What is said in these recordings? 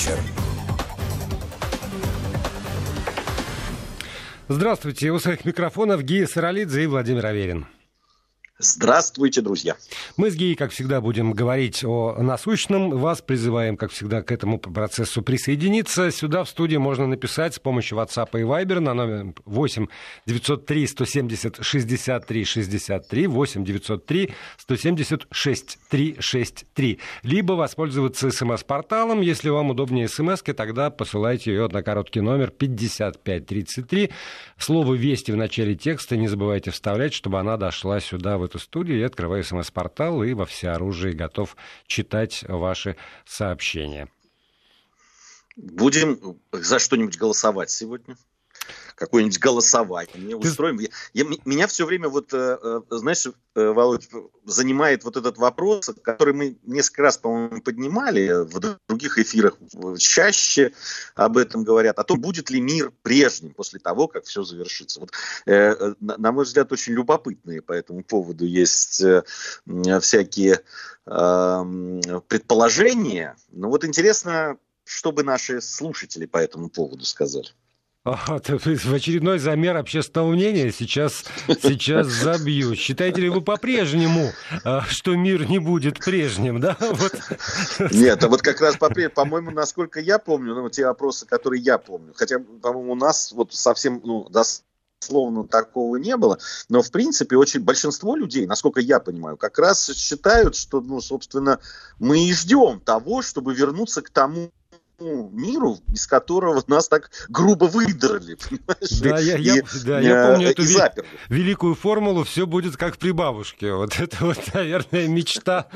вечер. Здравствуйте. У своих микрофонов Гия Саралидзе и Владимир Аверин. Здравствуйте, друзья. Мы с Геей, как всегда, будем говорить о насущном. Вас призываем, как всегда, к этому процессу присоединиться. Сюда в студии можно написать с помощью WhatsApp и Viber на номер 8 903 170 63 63 8 903 170 63 63. Либо воспользоваться смс-порталом. Если вам удобнее смс тогда посылайте ее на короткий номер 5533. Слово «Вести» в начале текста не забывайте вставлять, чтобы она дошла сюда, в эту студию. Я открываю смс-портал и во всеоружии готов читать ваши сообщения. Будем за что-нибудь голосовать сегодня? Какое-нибудь голосование устроим. Я, я, меня все время, вот, э, э, знаешь, э, Володь, занимает вот этот вопрос, который мы несколько раз, по-моему, поднимали в других эфирах, чаще об этом говорят, о том, будет ли мир прежним после того, как все завершится. Вот, э, на мой взгляд, очень любопытные по этому поводу есть э, всякие э, предположения. Но вот интересно, что бы наши слушатели по этому поводу сказали. В очередной замер общественного мнения сейчас, сейчас забью. Считаете ли вы по-прежнему, а, что мир не будет прежним, да? Вот. Нет, а вот как раз по-моему, насколько я помню, ну, те опросы, которые я помню, хотя, по-моему, у нас вот совсем, ну, дословно такого не было, но, в принципе, очень большинство людей, насколько я понимаю, как раз считают, что, ну, собственно, мы и ждем того, чтобы вернуться к тому миру, из которого нас так грубо выдрали, понимаешь? Да, я, я, да, я помню эту ви- великую формулу «все будет как при бабушке». Вот это вот, наверное, мечта,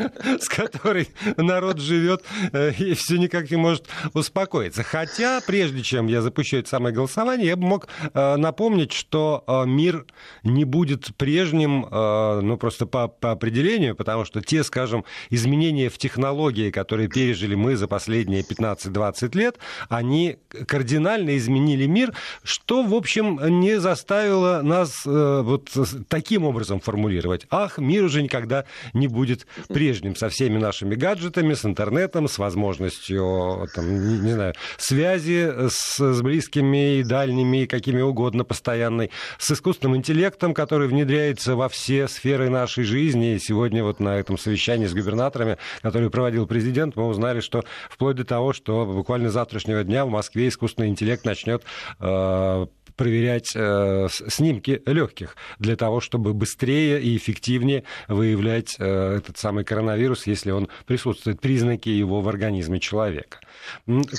с которой народ живет э, и все никак не может успокоиться. Хотя, прежде чем я запущу это самое голосование, я бы мог э, напомнить, что э, мир не будет прежним, ну, просто по, по определению, потому что те, скажем, изменения в технологии, которые пережили мы за последние 15-20 20 лет, они кардинально изменили мир, что, в общем, не заставило нас э, вот таким образом формулировать. Ах, мир уже никогда не будет прежним со всеми нашими гаджетами, с интернетом, с возможностью, там, не, не знаю, связи с, с близкими и дальними, какими угодно, постоянной, с искусственным интеллектом, который внедряется во все сферы нашей жизни. И сегодня вот на этом совещании с губернаторами, который проводил президент, мы узнали, что вплоть до того, что буквально завтрашнего дня в Москве искусственный интеллект начнет э, проверять э, снимки легких для того, чтобы быстрее и эффективнее выявлять э, этот самый коронавирус, если он присутствует, признаки его в организме человека.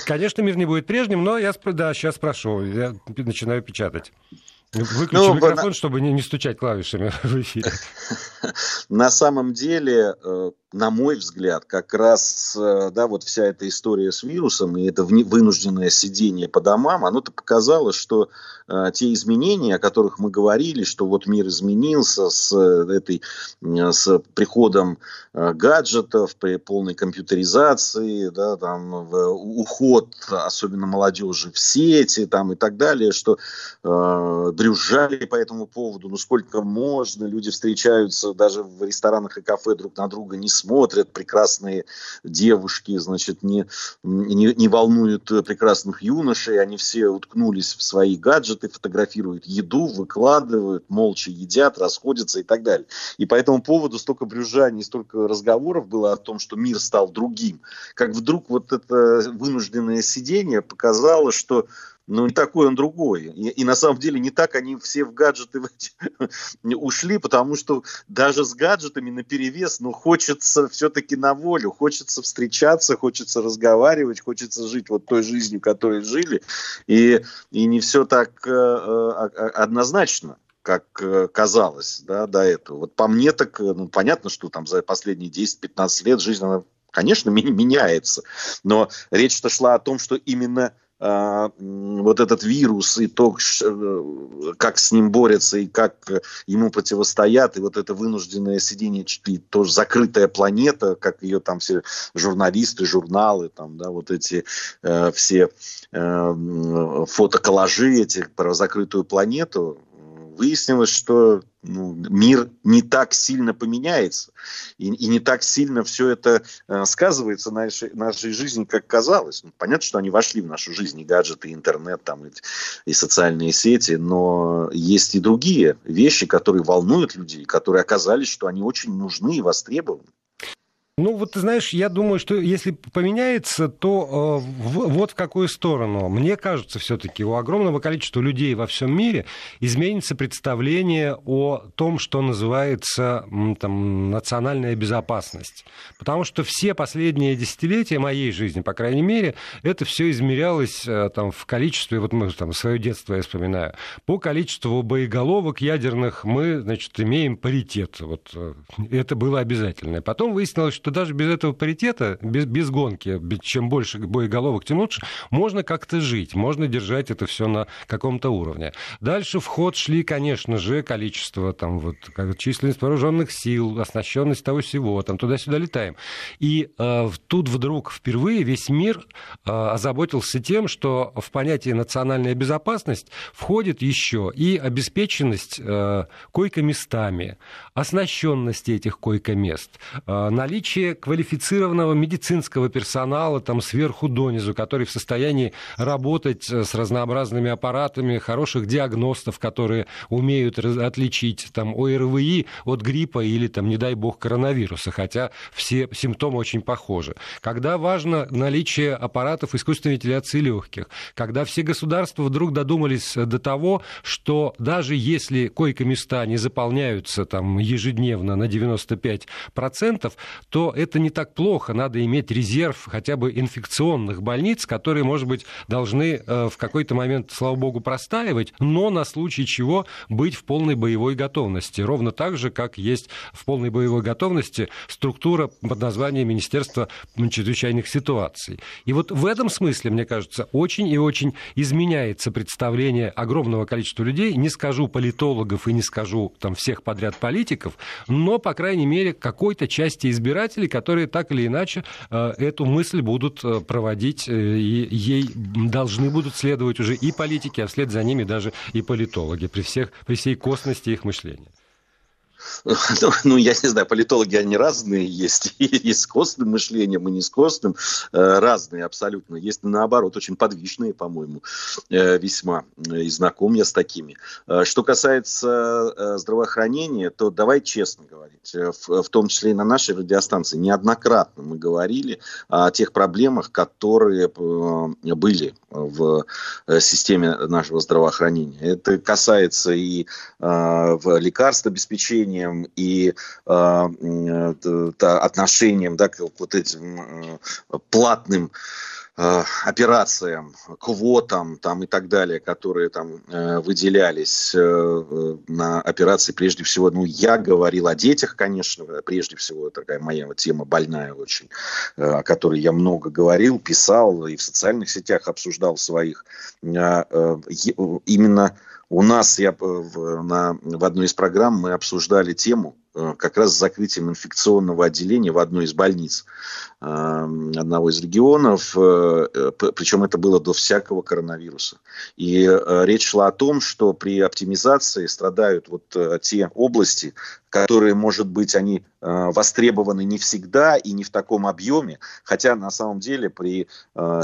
Конечно, мир не будет прежним, но я да, сейчас спрошу, я начинаю печатать. Выключи ну, микрофон, на... чтобы не, не стучать клавишами в эфире. На самом деле, э, на мой взгляд, как раз э, да, вот вся эта история с вирусом и это вынужденное сидение по домам, оно-то показало, что э, те изменения, о которых мы говорили, что вот мир изменился с, этой, с приходом гаджетов, при полной компьютеризации, да, там, уход, особенно молодежи, в сети там, и так далее, что э, брюзжали по этому поводу, ну сколько можно, люди встречаются даже в ресторанах и кафе друг на друга, не смотрят, прекрасные девушки, значит, не, не, не волнуют прекрасных юношей, они все уткнулись в свои гаджеты, фотографируют еду, выкладывают, молча едят, расходятся и так далее. И по этому поводу столько брюзжаний, столько разговоров было о том, что мир стал другим. Как вдруг вот это вынужденное сидение показало, что ну, не такой он другой. И, и на самом деле не так они все в гаджеты ушли, потому что даже с гаджетами на перевес, ну, хочется все-таки на волю, хочется встречаться, хочется разговаривать, хочется жить вот той жизнью, которой жили. И, и не все так э, э, однозначно как э, казалось да, до этого. Вот по мне так, э, ну, понятно, что там за последние 10-15 лет жизнь, она, конечно, меняется. Но речь-то шла о том, что именно вот этот вирус и то, э, как с ним борются и как ему противостоят, и вот это вынужденное сидение, и тоже закрытая планета, как ее там все журналисты, журналы, там, да, вот эти э, все э, фотоколлажи эти про закрытую планету, выяснилось, что ну, мир не так сильно поменяется, и, и не так сильно все это э, сказывается на нашей, нашей жизни, как казалось. Ну, понятно, что они вошли в нашу жизнь, и гаджеты, и интернет, там, и, и социальные сети, но есть и другие вещи, которые волнуют людей, которые оказались, что они очень нужны и востребованы. Ну, вот ты знаешь, я думаю, что если поменяется, то э, в, вот в какую сторону. Мне кажется, все-таки у огромного количества людей во всем мире изменится представление о том, что называется там, национальная безопасность. Потому что все последние десятилетия моей жизни, по крайней мере, это все измерялось э, там, в количестве, вот мы там свое детство я вспоминаю, по количеству боеголовок ядерных мы, значит, имеем паритет. Вот э, это было обязательно. Потом выяснилось, что что даже без этого паритета, без, без гонки, чем больше боеголовок, тем лучше, можно как-то жить, можно держать это все на каком-то уровне. Дальше в ход шли, конечно же, количество, там, вот, численность вооруженных сил, оснащенность того всего, там, туда-сюда летаем. И э, тут вдруг впервые весь мир э, озаботился тем, что в понятие национальная безопасность входит еще и обеспеченность э, койко-местами, оснащенность этих койко-мест, э, наличие наличие квалифицированного медицинского персонала там сверху донизу, который в состоянии работать э, с разнообразными аппаратами, хороших диагностов, которые умеют отличить там ОРВИ от гриппа или там, не дай бог, коронавируса, хотя все симптомы очень похожи. Когда важно наличие аппаратов искусственной вентиляции легких, когда все государства вдруг додумались до того, что даже если койко-места не заполняются там ежедневно на 95%, то это не так плохо. Надо иметь резерв хотя бы инфекционных больниц, которые, может быть, должны э, в какой-то момент, слава богу, простаивать, но на случай чего быть в полной боевой готовности. Ровно так же, как есть в полной боевой готовности структура под названием Министерства чрезвычайных ситуаций. И вот в этом смысле, мне кажется, очень и очень изменяется представление огромного количества людей, не скажу политологов и не скажу там всех подряд политиков, но, по крайней мере, какой-то части избирателей избирателей, которые так или иначе э, эту мысль будут э, проводить, э, и ей должны будут следовать уже и политики, а вслед за ними даже и политологи при, всех, при всей косности их мышления. Ну, ну, я не знаю, политологи, они разные есть. Есть с костным мышлением и не с костным. Э, разные абсолютно. Есть, наоборот, очень подвижные, по-моему, э, весьма. И знаком я с такими. Э, что касается здравоохранения, то давай честно говорить. В, в том числе и на нашей радиостанции неоднократно мы говорили о тех проблемах, которые были в системе нашего здравоохранения. Это касается и в лекарствообеспечении, отношениям и э, отношениям да, к вот этим э, платным э, операциям, квотам там, и так далее, которые там э, выделялись э, на операции прежде всего, ну, я говорил о детях, конечно, прежде всего, такая моя тема больная очень, э, о которой я много говорил, писал и в социальных сетях обсуждал своих. Э, э, именно у нас я, в, на, в одной из программ мы обсуждали тему э, как раз с закрытием инфекционного отделения в одной из больниц э, одного из регионов, э, причем это было до всякого коронавируса. И речь шла о том, что при оптимизации страдают вот те области, которые, может быть, они востребованы не всегда и не в таком объеме, хотя на самом деле при Э,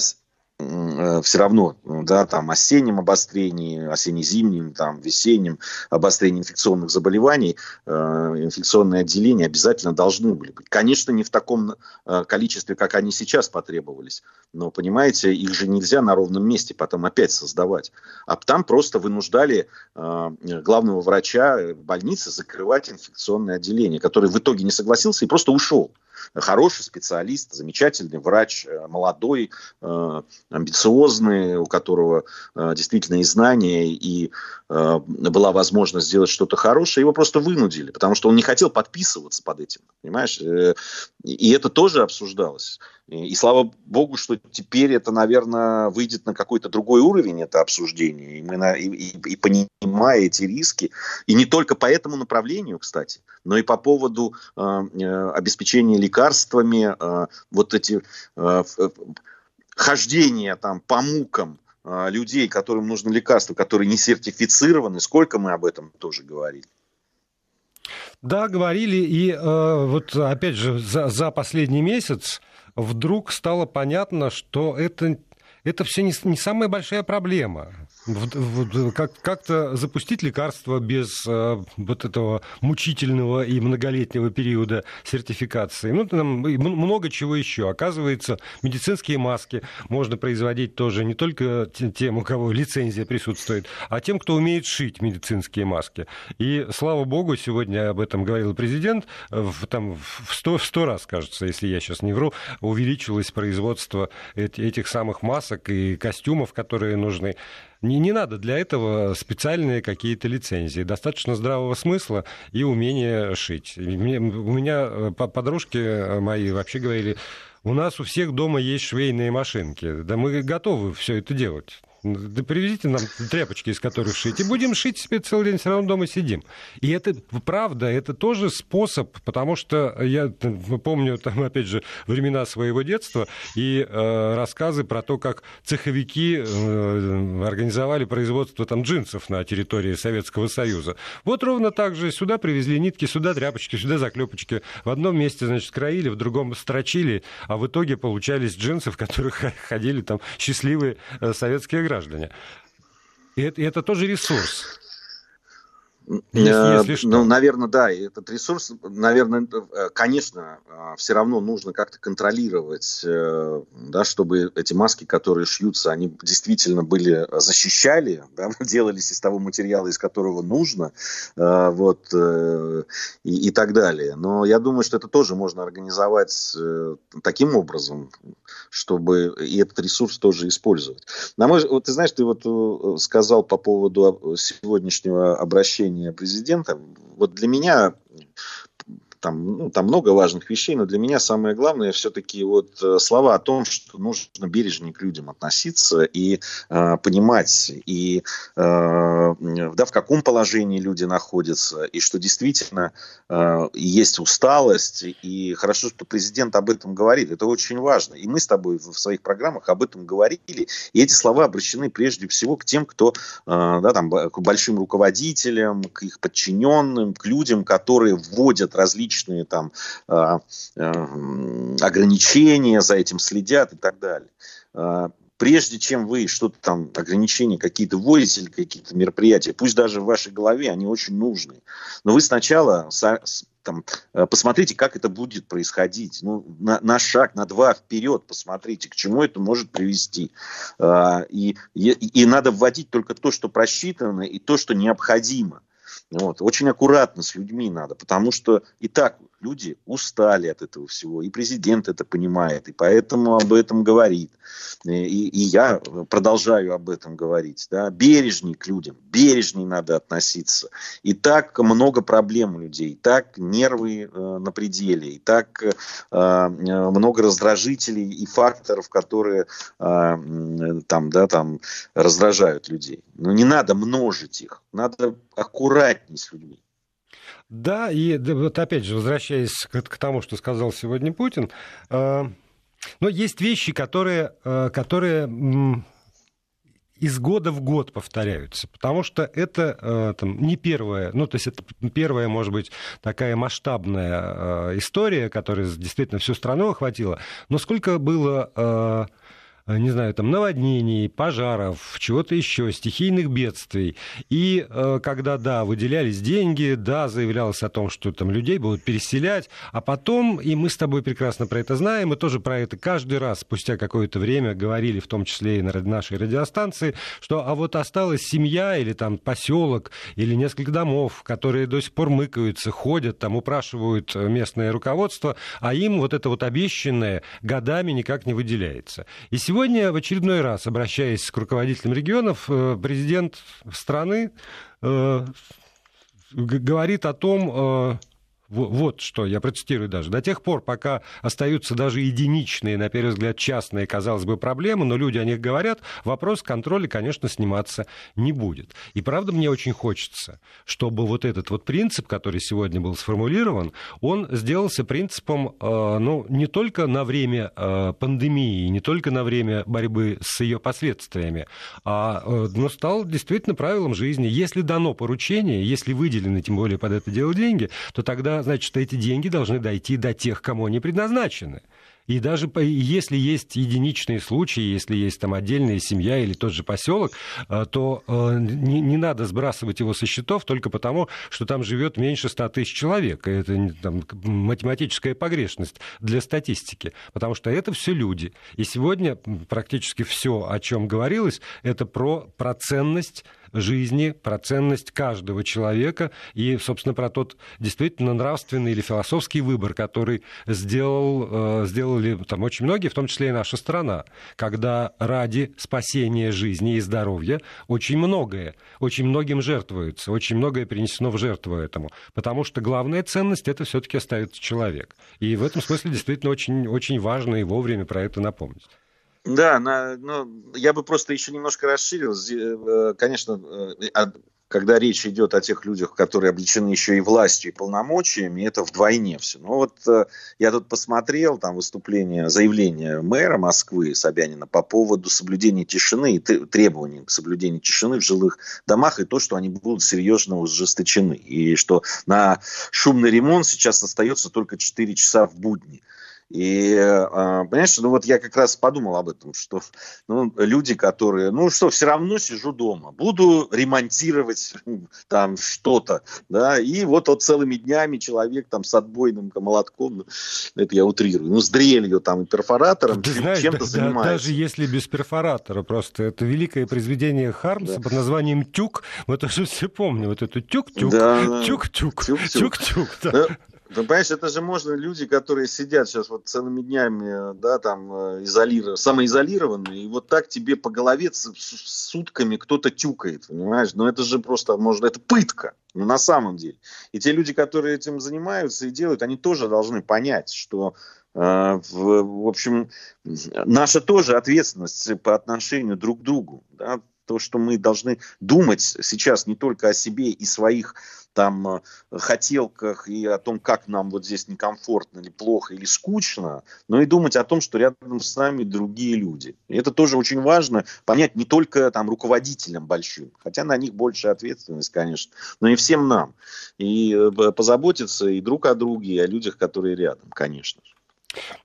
все равно, да, там осеннем обострении, осенне-зимнем, там весеннем обострении инфекционных заболеваний, э, инфекционные отделения обязательно должны были быть. Конечно, не в таком э, количестве, как они сейчас потребовались, но, понимаете, их же нельзя на ровном месте потом опять создавать. А там просто вынуждали э, главного врача больницы закрывать инфекционное отделение, который в итоге не согласился и просто ушел хороший специалист, замечательный врач, э, молодой, э, амбициозный, у которого э, действительно и знания, и была возможность сделать что-то хорошее, его просто вынудили, потому что он не хотел подписываться под этим, понимаешь? И это тоже обсуждалось. И слава богу, что теперь это, наверное, выйдет на какой-то другой уровень, это обсуждение. И, мы на, и, и, и понимая эти риски, и не только по этому направлению, кстати, но и по поводу э, э обеспечения лекарствами, э, вот эти э, хождения там по мукам людей, которым нужно лекарство, которые не сертифицированы, сколько мы об этом тоже говорили. Да, говорили, и э, вот опять же за, за последний месяц вдруг стало понятно, что это, это все не, не самая большая проблема как- как-то запустить лекарство без э, вот этого мучительного и многолетнего периода сертификации. Ну, там много чего еще. Оказывается, медицинские маски можно производить тоже не только тем, у кого лицензия присутствует, а тем, кто умеет шить медицинские маски. И, слава богу, сегодня об этом говорил президент, в, там, в сто, в сто раз, кажется, если я сейчас не вру, увеличилось производство этих самых масок и костюмов, которые нужны. Не, не надо для этого специальные какие-то лицензии. Достаточно здравого смысла и умения шить. Мне, у меня э, подружки мои вообще говорили, у нас у всех дома есть швейные машинки. Да мы готовы все это делать. Да привезите нам тряпочки, из которых шить, и будем шить себе целый день, все равно дома сидим. И это правда, это тоже способ, потому что я помню, там, опять же, времена своего детства и э, рассказы про то, как цеховики э, организовали производство там джинсов на территории Советского Союза. Вот ровно так же сюда привезли нитки, сюда тряпочки, сюда заклепочки. В одном месте, значит, краили, в другом строчили, а в итоге получались джинсы, в которых ходили там счастливые э, советские граждане. И это, и это тоже ресурс. Если, если Ну, наверное, да, и этот ресурс, наверное, э, конечно, а, все равно нужно как-то контролировать, э, да, чтобы эти маски, которые шьются, они действительно были, э, защищали, да, делались из того материала, из которого нужно, вот, и, и так далее. Но я думаю, что это тоже можно организовать таким образом, чтобы и этот ресурс тоже использовать. На мой, вот ты знаешь, ты вот сказал по поводу сегодняшнего обращения президента. Вот для меня там, ну, там много важных вещей, но для меня самое главное все-таки вот э, слова о том, что нужно бережнее к людям относиться и э, понимать, и э, да, в каком положении люди находятся, и что действительно э, есть усталость, и хорошо, что президент об этом говорит, это очень важно. И мы с тобой в своих программах об этом говорили, и эти слова обращены прежде всего к тем, кто, э, да, там, к большим руководителям, к их подчиненным, к людям, которые вводят различные различные там а, а, ограничения, за этим следят и так далее а, прежде чем вы что-то там, ограничения какие-то вводите или какие-то мероприятия, пусть даже в вашей голове они очень нужны, но вы сначала там, посмотрите, как это будет происходить. Ну, на, на шаг, на два вперед посмотрите, к чему это может привести. И, и, и надо вводить только то, что просчитано, и то, что необходимо. Вот. Очень аккуратно с людьми надо, потому что и так люди устали от этого всего, и президент это понимает, и поэтому об этом говорит. И, и я продолжаю об этом говорить. Да? Бережней к людям, бережней надо относиться. И так много проблем у людей, и так нервы э, на пределе, и так э, э много раздражителей и факторов, которые э, там, да, там раздражают людей. Но не надо множить их, надо аккуратней с людьми. Да, и вот опять же, возвращаясь к, к тому, что сказал сегодня Путин, э, но есть вещи, которые, э, которые из года в год повторяются, потому что это э, там, не первая, ну, то есть это первая, может быть, такая масштабная э, история, которая действительно всю страну охватила, но сколько было... Э, Э, не знаю, там, наводнений, пожаров, чего-то еще, стихийных бедствий. И э, когда, да, выделялись деньги, да, заявлялось о том, что там людей будут переселять, а потом, и мы с тобой прекрасно про это знаем, мы тоже про это каждый раз спустя какое-то время говорили, в том числе и на нашей радиостанции, что а вот осталась семья или там поселок или несколько домов, которые до сих пор мыкаются, ходят, там упрашивают местное руководство, а им вот это вот обещанное годами никак не выделяется. И Сегодня в очередной раз, обращаясь к руководителям регионов, э, президент страны э, говорит о том, э, Вот что, я процитирую даже. До тех пор, пока остаются даже единичные, на первый взгляд, частные, казалось бы, проблемы, но люди о них говорят, вопрос контроля, конечно, сниматься не будет. И правда мне очень хочется, чтобы вот этот вот принцип, который сегодня был сформулирован, он сделался принципом, э, ну, не только на время э, пандемии, не только на время борьбы с ее последствиями, а э, ну, стал действительно правилом жизни. Если дано поручение, если выделены, тем более под это дело деньги, то тогда значит, эти деньги должны дойти до тех, кому они предназначены. И даже если есть единичные случаи, если есть там отдельная семья или тот же поселок, э, то э, не, не надо сбрасывать его со счетов только потому, что там живет меньше 100 тысяч человек. Это там, математическая погрешность для статистики, потому что это все люди. И сегодня практически все, о чем говорилось, это про проценность жизни, про ценность каждого человека и, собственно, про тот действительно нравственный или философский выбор, который сделал, э, сделали там очень многие, в том числе и наша страна, когда ради спасения жизни и здоровья очень многое, очень многим жертвуется, очень многое принесено в жертву этому, потому что главная ценность это все-таки остается человек. И в этом смысле действительно очень, очень важно и вовремя про это напомнить. Да, на, ну, я бы просто еще немножко расширил. Э, конечно, э, когда речь идет о тех людях, которые облечены еще и властью и полномочиями, это вдвойне все. Но вот э, я тут посмотрел там выступление, заявление мэра Москвы Собянина по поводу соблюдения тишины и требований к соблюдению тишины в жилых домах и то, что они будут серьезно ужесточены. И что на шумный ремонт сейчас остается только 4 часа в будни. И, а, понимаешь, ну вот я как раз подумал об этом, что ну, люди, которые, ну что, все равно сижу дома, буду ремонтировать там что-то, да, и вот, вот целыми днями человек там с отбойным молотком, это я утрирую, ну с дрелью там и перфоратором, Ты знаешь, чем-то да, занимается. Даже если без перфоратора, просто это великое произведение Хармса да. под названием «Тюк», мы тоже все помним, вот это «тюк-тюк», да. «тюк-тюк», «тюк-тюк», да. Ну, понимаешь, это же можно люди, которые сидят сейчас вот целыми днями, да, там, э, изолированные, самоизолированные, и вот так тебе по голове сутками кто-то тюкает, понимаешь? Но это же просто, может, это пытка, ну, на самом деле. И те люди, которые этим занимаются и делают, они тоже должны понять, что э, в, в общем, наша тоже ответственность по отношению друг к другу. Да? То, что мы должны думать сейчас не только о себе и своих там э, хотелках и о том, как нам вот здесь некомфортно или плохо или скучно, но и думать о том, что рядом с нами другие люди. И это тоже очень важно понять не только там руководителям большим, хотя на них большая ответственность, конечно, но и всем нам. И э, позаботиться и друг о друге, и о людях, которые рядом, конечно же.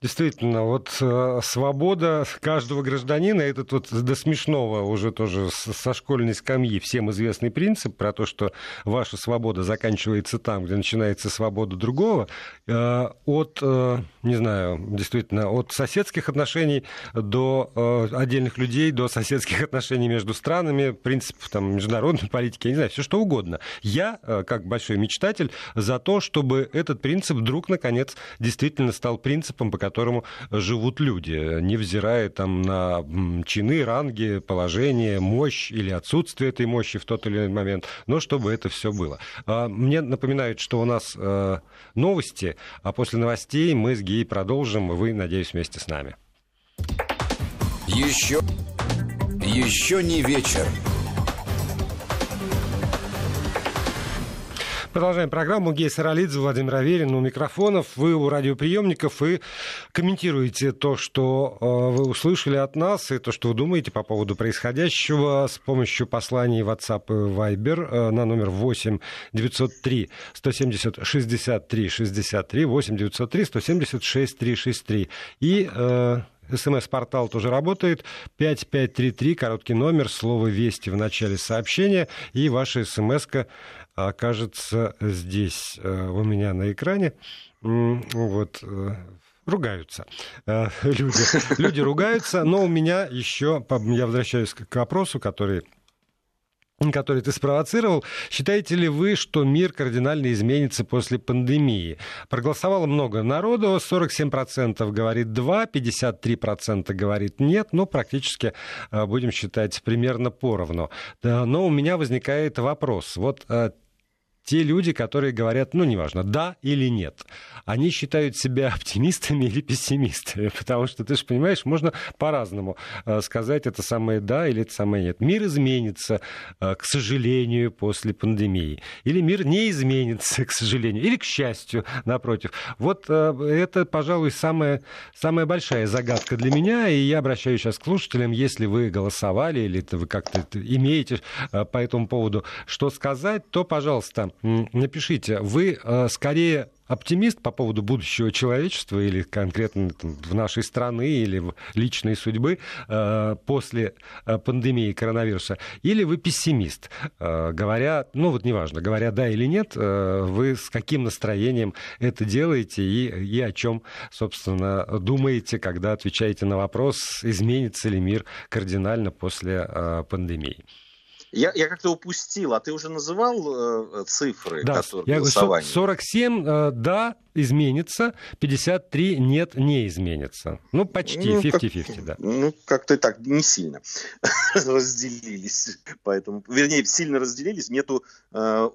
Действительно, вот э, свобода каждого гражданина, этот вот до смешного уже тоже со школьной скамьи всем известный принцип про то, что ваша свобода заканчивается там, где начинается свобода другого, э, от, э, не знаю, действительно, от соседских отношений до отдельных людей, до соседских отношений между странами, принципов там, международной политики, я не знаю, все что угодно. Я, как большой мечтатель, за то, чтобы этот принцип вдруг, наконец, действительно стал принципом принципам, по которому живут люди, невзирая там на чины, ранги, положение, мощь или отсутствие этой мощи в тот или иной момент, но чтобы это все было. А, мне напоминают, что у нас э, новости, а после новостей мы с Гей продолжим, вы, надеюсь, вместе с нами. Еще, еще не вечер. Продолжаем программу. Гей Саралидзе, Владимир Аверин у микрофонов. Вы у радиоприемников и комментируете то, что э, вы услышали от нас, и то, что вы думаете по поводу происходящего с помощью посланий WhatsApp и Viber э, на номер 8 903 170 63 63 8 903 170 6363. И э, СМС-портал тоже работает. 5533, короткий номер, слово «Вести» в начале сообщения, и ваша смс окажется здесь э, у меня на экране. Вот э, ругаются э, люди. Люди ругаются, но у меня еще, я возвращаюсь к вопросу, который который ты спровоцировал. Считаете ли вы, что мир кардинально изменится после пандемии? Проголосовало много народу, 47% говорит «да», 53% говорит «нет», ну, практически, будем считать, примерно поровну. Но у меня возникает вопрос. Вот те люди, которые говорят, ну, неважно, да или нет, они считают себя оптимистами или пессимистами, потому что, ты же понимаешь, можно по-разному э, сказать это самое да или это самое нет. Мир изменится, э, к сожалению, после пандемии. Или мир не изменится, к сожалению, или к счастью, напротив. Вот э, это, пожалуй, самая, самая большая загадка для меня, и я обращаюсь сейчас к слушателям, если вы голосовали или вы как-то имеете по этому поводу что сказать, то, пожалуйста, напишите, вы скорее оптимист по поводу будущего человечества или конкретно там, в нашей страны или в личной судьбы э, после э, пандемии коронавируса, или вы пессимист, э, говоря, ну вот неважно, говоря да или нет, э, вы с каким настроением это делаете и, и о чем, собственно, думаете, когда отвечаете на вопрос, изменится ли мир кардинально после э, пандемии. Я, я как-то упустил, а ты уже называл э, цифры, да, которые я говорю, 47, э, да, изменится, 53 нет, не изменится. Ну, почти, 50-50, ну, да. Ну, как-то так, не сильно разделились. Поэтому, вернее, сильно разделились, нету э,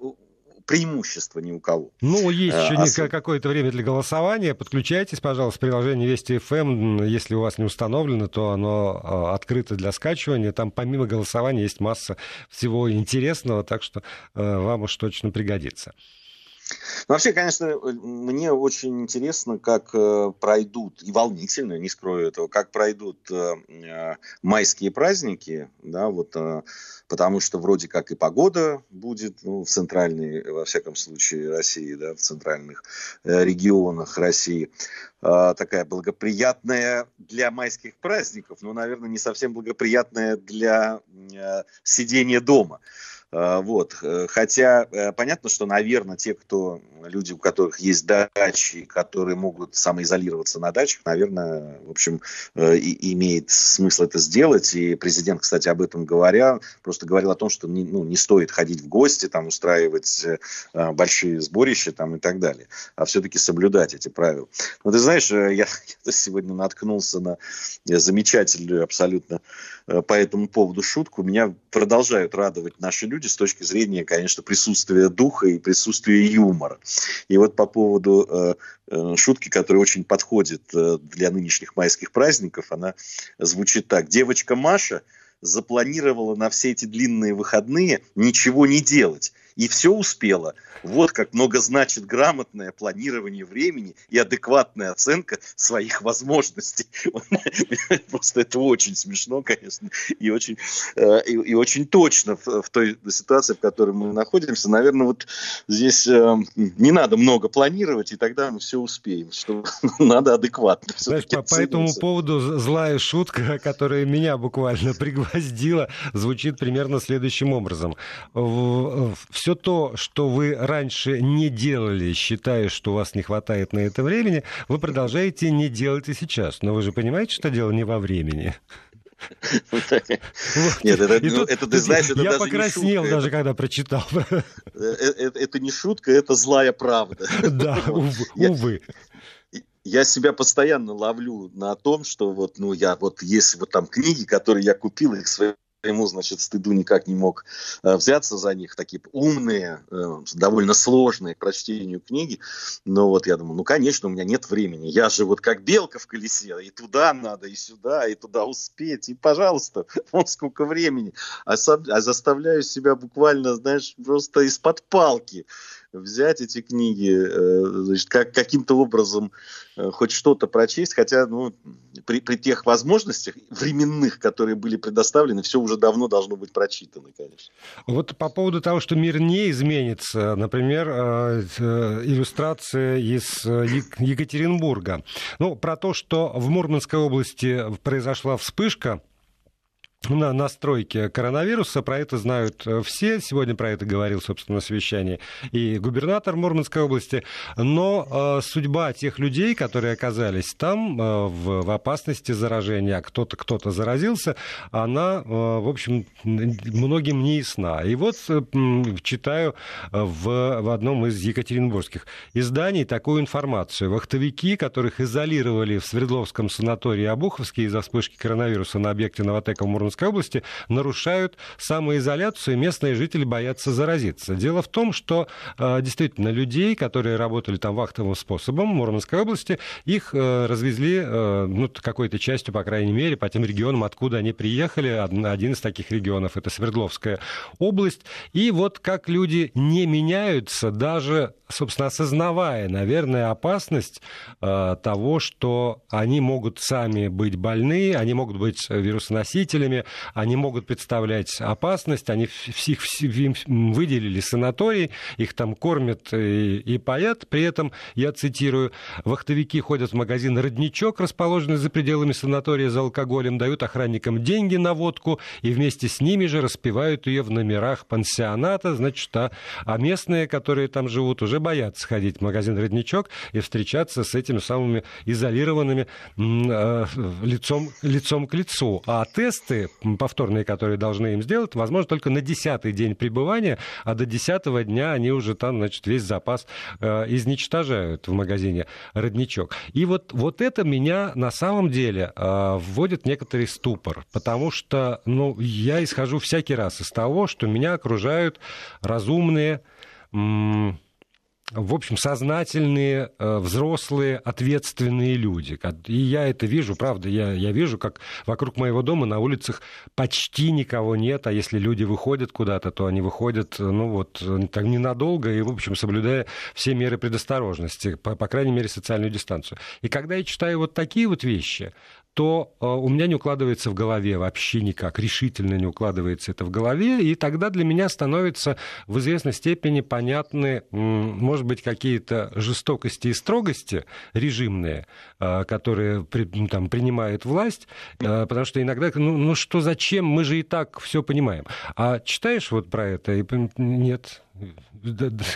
преимущества ни у кого. Ну, есть еще а, Особ... какое-то время для голосования. Подключайтесь, пожалуйста, приложение Вести ФМ. Эм. Если у вас не установлено, то оно а, открыто для скачивания. Там помимо голосования есть масса всего интересного, так что а, вам уж точно пригодится. Ну, вообще, конечно, мне очень интересно, как э, пройдут, и волнительно, не скрою этого, как пройдут э, э, майские праздники, да, вот, потому что вроде как и погода будет, ну, в центральной, во всяком случае, России, да, в центральных регионах России, такая благоприятная для майских праздников, но, наверное, не совсем благоприятная для сидения дома. А, вот. Э, хотя э, понятно, что, наверное, те, кто, люди, у которых есть дачи, которые могут самоизолироваться на дачах, наверное, в общем, э, и, имеет смысл это сделать. И президент, кстати, об этом говоря, просто говорил о том, что не, ну, не стоит ходить в гости, там, устраивать большие сборища там, и так далее, а все-таки соблюдать эти правила. Но ты знаешь, я, я сегодня наткнулся на замечательную абсолютно по этому поводу шутку. Меня продолжают радовать наши люди, люди с точки зрения, конечно, присутствия духа и присутствия юмора. И вот по поводу э, э, шутки, которая очень подходит э, для нынешних майских праздников, она звучит так. Девочка Маша запланировала на все эти длинные выходные ничего не делать и все успела. Вот как много значит грамотное планирование времени и адекватная оценка своих возможностей. Просто это очень смешно, конечно, и очень, э, и, и очень точно в, в той ситуации, в которой мы находимся. Наверное, вот здесь э, не надо много планировать, и тогда мы все успеем, что надо адекватно. Знаешь, по, по этому поводу злая шутка, которая меня буквально пригвоздила, звучит примерно следующим образом. Все то, что вы раньше не делали, считая, что у вас не хватает на это времени, вы продолжаете не делать и сейчас. Но вы же понимаете, что дело не во времени. Нет, это, ну, это ты знаешь, это Я даже покраснел даже, когда прочитал. Э, э, это не шутка, это злая правда. Да, увы. Я себя постоянно ловлю на том, что вот, ну, я вот, если вот там книги, которые я купил, их свои ему, значит, стыду никак не мог э, взяться за них, такие умные, э, довольно сложные к прочтению книги, но вот я думаю, ну, конечно, у меня нет времени, я же вот как белка в колесе, и туда надо, и сюда, и туда успеть, и, пожалуйста, вот сколько времени, а, а заставляю себя буквально, знаешь, просто из-под палки взять эти книги, э, значит, как, каким-то образом э, хоть что-то прочесть, хотя ну, при, при тех возможностях временных, которые были предоставлены, все уже давно должно быть прочитано, конечно. Вот по поводу того, что мир не изменится, например, э, иллюстрация из Екатеринбурга. Ну, про то, что в Мурманской области произошла вспышка, на настройке коронавируса. Про это знают э, все. Сегодня про это говорил, собственно, на совещании и губернатор Мурманской области. Но э, судьба тех людей, которые оказались там э, в, в опасности заражения, а кто-то кто-то заразился, она, э, в общем, многим не ясна. И вот э, читаю в, в одном из екатеринбургских изданий такую информацию. Вахтовики, которых изолировали в Свердловском санатории Обуховске из-за вспышки коронавируса на объекте Новотека в Мурманской области нарушают самоизоляцию, и местные жители боятся заразиться. Дело в том, что э, действительно людей, которые работали там вахтовым способом в Мурманской области, их э, развезли э, ну, какой-то частью, по крайней мере, по тем регионам, откуда они приехали. Один из таких регионов — это Свердловская область. И вот как люди не меняются, даже, собственно, осознавая, наверное, опасность того, что они могут сами быть больны, они могут быть вирусоносителями, они могут представлять опасность, они всех выделили санаторий, их там кормят и, и паят. При этом, я цитирую, вахтовики ходят в магазин «Родничок», расположенный за пределами санатория за алкоголем, дают охранникам деньги на водку и вместе с ними же распивают ее в номерах пансионата. Значит, а, а местные, которые там живут, уже боятся ходить в магазин «Родничок» и встречаться с этими самыми изолированными э, лицом, лицом к лицу. А тесты повторные, которые должны им сделать, возможно, только на десятый день пребывания, а до десятого дня они уже там, значит, весь запас э, изничтожают в магазине «Родничок». И вот, вот это меня на самом деле э, вводит в некоторый ступор, потому что, ну, я исхожу всякий раз из того, что меня окружают разумные, в общем, сознательные, э, взрослые, ответственные люди. И я это вижу, правда, я, я вижу, как вокруг моего дома на улицах почти никого нет, а если люди выходят куда-то, то они выходят, ну вот, так ненадолго и, в общем, соблюдая все меры предосторожности, по, по крайней мере, социальную дистанцию. И когда я читаю вот такие вот вещи, то э, у меня не укладывается в голове вообще никак, решительно не укладывается это в голове, и тогда для меня становится в известной степени понятны, может быть, какие-то жестокости и строгости режимные, э, которые ну, там, принимает власть, э, потому что иногда, ну, ну что, зачем, мы же и так все понимаем. А читаешь вот про это, и нет,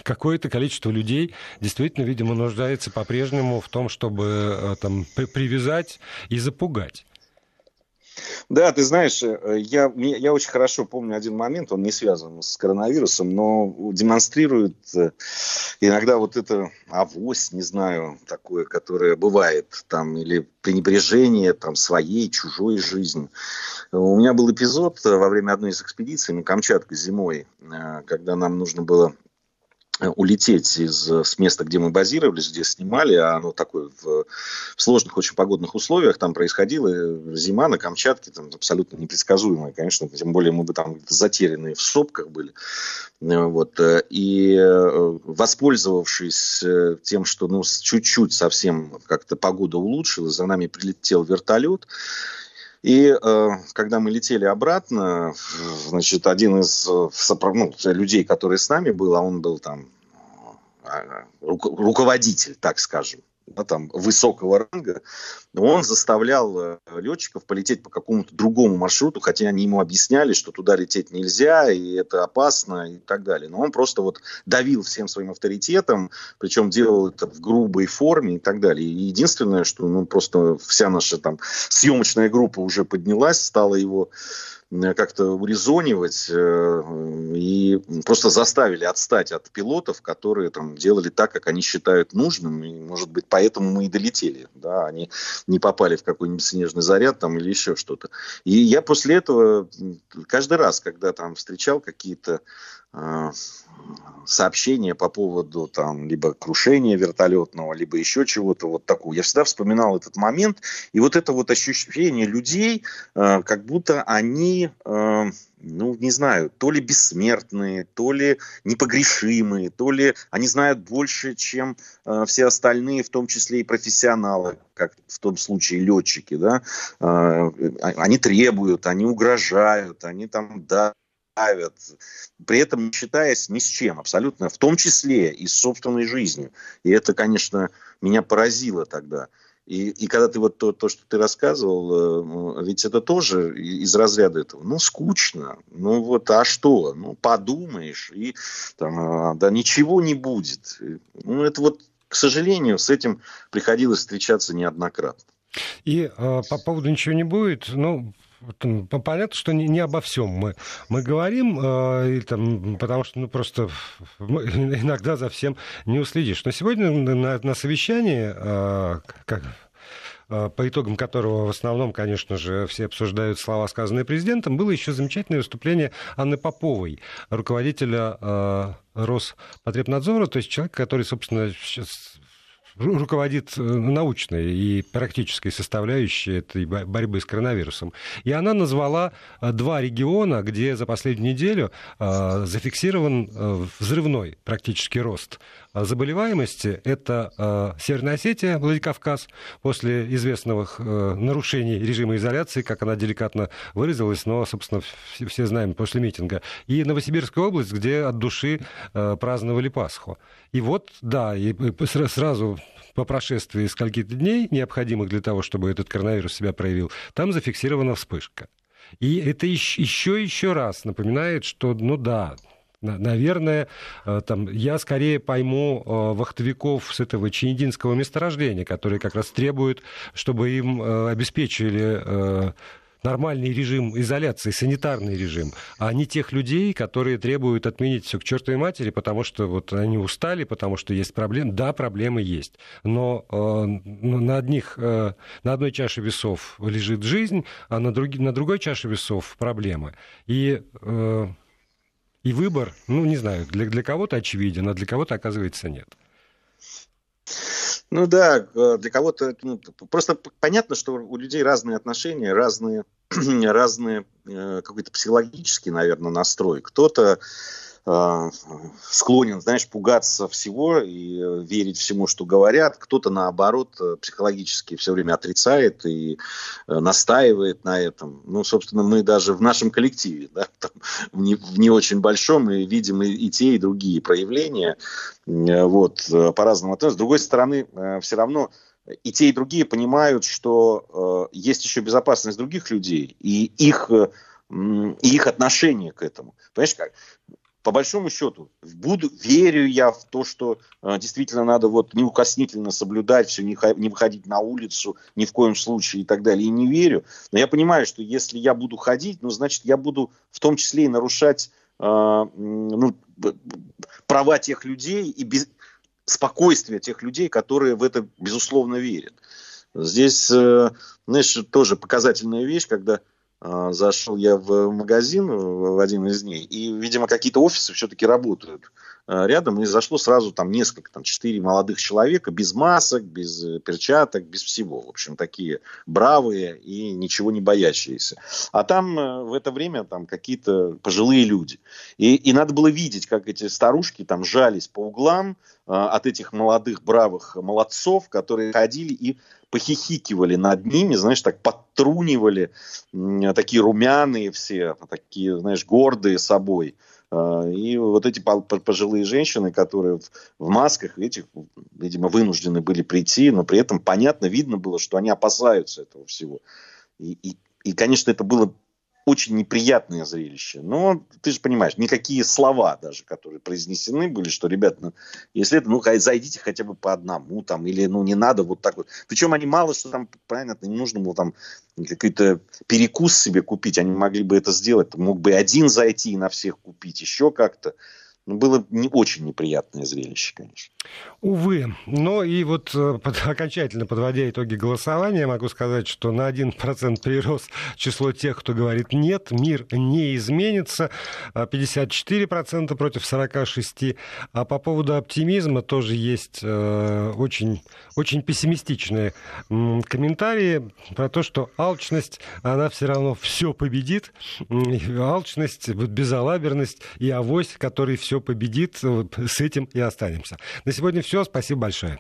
какое-то количество людей действительно, видимо, нуждается по-прежнему в том, чтобы э, там, привязать и запугать. Да, ты знаешь, э, я, я очень хорошо помню один момент, он не связан с коронавирусом, но демонстрирует э, иногда вот это авось, не знаю, такое, которое бывает, там, или пренебрежение там, своей, чужой жизни. У меня был эпизод во время одной из экспедиций на Камчатку зимой, когда нам нужно было улететь из, с места, где мы базировались, где снимали, а оно такое в, в сложных очень погодных условиях там происходило. Зима на Камчатке там абсолютно непредсказуемая, конечно, тем более мы бы там затерянные в сопках были. Вот. И э, воспользовавшись э, тем, что ну, чуть-чуть совсем как-то погода улучшилась, за нами прилетел вертолет, и э, когда мы летели обратно, значит, один из э, ну, людей, который с нами был, а он был там э, руководитель, так скажем, да, там, высокого ранга, он заставлял э, летчиков полететь по какому-то другому маршруту, хотя они ему объясняли, что туда лететь нельзя, и это опасно, и так далее. Но он просто вот давил всем своим авторитетом, причем делал это в грубой форме и так далее. И единственное, что ну, просто вся наша там съемочная группа уже поднялась, стала его как-то урезонивать э, и просто заставили отстать от пилотов, которые там делали так, как они считают нужным, и, может быть, поэтому мы и долетели, да, они не попали в какой-нибудь снежный заряд там или еще что-то. И я после этого каждый раз, когда там встречал какие-то э, сообщения по поводу там либо крушения вертолетного, либо еще чего-то вот такого. Я всегда вспоминал этот момент, и вот это вот ощущение людей, э, как будто они, э, ну, не знаю, то ли бессмертные, то ли непогрешимые, то ли они знают больше, чем э, все остальные, в том числе и профессионалы, как в том случае летчики, да, э, они требуют, они угрожают, они там, да, давят, при этом не считаясь ни с чем, абсолютно, в том числе и с собственной жизнью. И это, конечно, меня поразило тогда. И, и когда ты вот то, то, что ты рассказывал, э, ведь это тоже из разряда этого. Ну, скучно. Ну, вот, а что? Ну, подумаешь, и там, а, да ничего не будет. Ну, это вот, к сожалению, с этим приходилось встречаться неоднократно. И э, по поводу ничего не будет, ну, понятно, что не, не обо всем мы, мы говорим, э, там, потому что ну, просто иногда за всем не уследишь. Но сегодня на, на совещании, э, как, по итогам которого в основном, конечно же, все обсуждают слова, сказанные президентом, было еще замечательное выступление Анны Поповой, руководителя Роспотребнадзора, то есть человек, который, собственно, сейчас руководит э, научной и практической составляющей этой борьбы с коронавирусом. И она назвала э, два региона, где за последнюю неделю э, зафиксирован взрывной практически рост заболеваемости. Это Северная Осетия, Владикавказ, после известных нарушений режима изоляции, как она деликатно выразилась, но, собственно, все знаем после митинга. И Новосибирская область, где от души праздновали Пасху. И вот, да, и сразу по прошествии скольких дней, необходимых для того, чтобы этот коронавирус себя проявил, там зафиксирована вспышка. И это еще еще раз напоминает, что, ну да, Наверное, э, там, я скорее пойму э, вахтовиков с этого Чинединского месторождения, которые как раз требуют, чтобы им э, обеспечили нормальный режим изоляции, санитарный режим, а не тех людей, которые требуют отменить все к чертовой матери, потому что вот они устали, потому что есть проблемы. Да, проблемы есть, но э, на, одних, э, на одной чаше весов лежит жизнь, а на, друг, на другой чаше весов проблемы. И э, и выбор, ну, не знаю, для, для кого-то очевиден, а для кого-то, оказывается, нет. Ну да, э, для кого-то ну, просто понятно, что у людей разные отношения, разные, разные э, какой-то психологический, наверное, настрой. Кто-то склонен, знаешь, пугаться всего и э, верить всему, что говорят. Кто-то, наоборот, э, психологически все время отрицает и настаивает на этом. Ну, собственно, мы даже в нашем коллективе, да, там, в, не, в не очень большом, мы видим и, и те, и другие проявления. Вот, по-разному. С другой стороны, все равно и те, и другие понимают, что есть еще безопасность других людей и их и их отношение к этому. Понимаешь, как? По большому счету, буду, верю я в то, что э, действительно надо вот неукоснительно соблюдать все, не, не выходить на улицу ни в коем случае и так далее. И не верю. Но я понимаю, что если я буду ходить, ну, значит, я буду в том числе и нарушать э, ну, права тех людей и без, спокойствие тех людей, которые в это, безусловно, верят. Здесь, э, знаешь, тоже показательная вещь, когда зашел я в магазин в один из дней, и, видимо, какие-то офисы все-таки работают. а, рядом, и зашло сразу там несколько, там четыре молодых человека, без масок, без э, перчаток, без всего. В общем, такие бравые и ничего не боящиеся. А там э, в это время там какие-то пожилые люди. И, и надо было видеть, как эти старушки там жались по углам от этих молодых бравых молодцов, которые ходили и похихикивали над ними, знаешь, так подтрунивали, такие румяные все, такие, знаешь, гордые собой. А, и вот эти пожилые женщины, которые в масках, этих, видимо, вынуждены были прийти, но при этом понятно, видно было, что они опасаются этого всего. И, и, и конечно, это было очень неприятное зрелище. Но ты же понимаешь, никакие слова даже, которые произнесены были, что, ребят, ну, если это, ну, зайдите хотя бы по одному, там, или, ну, не надо вот так вот. Причем они мало что там, правильно, не нужно было там какой-то перекус себе купить, они могли бы это сделать. Мог бы один зайти и на всех купить, еще как-то. Ну, было не очень неприятное зрелище, конечно. Увы. Но и вот э, под, окончательно подводя итоги голосования, могу сказать, что на 1% прирос число тех, кто говорит «нет», мир не изменится. 54% против 46%. А по поводу оптимизма тоже есть э, очень, очень пессимистичные комментарии про то, что алчность, она все равно все победит. Алчность, безалаберность и авось, который все победит. С этим и останемся. На сегодня все. Спасибо большое.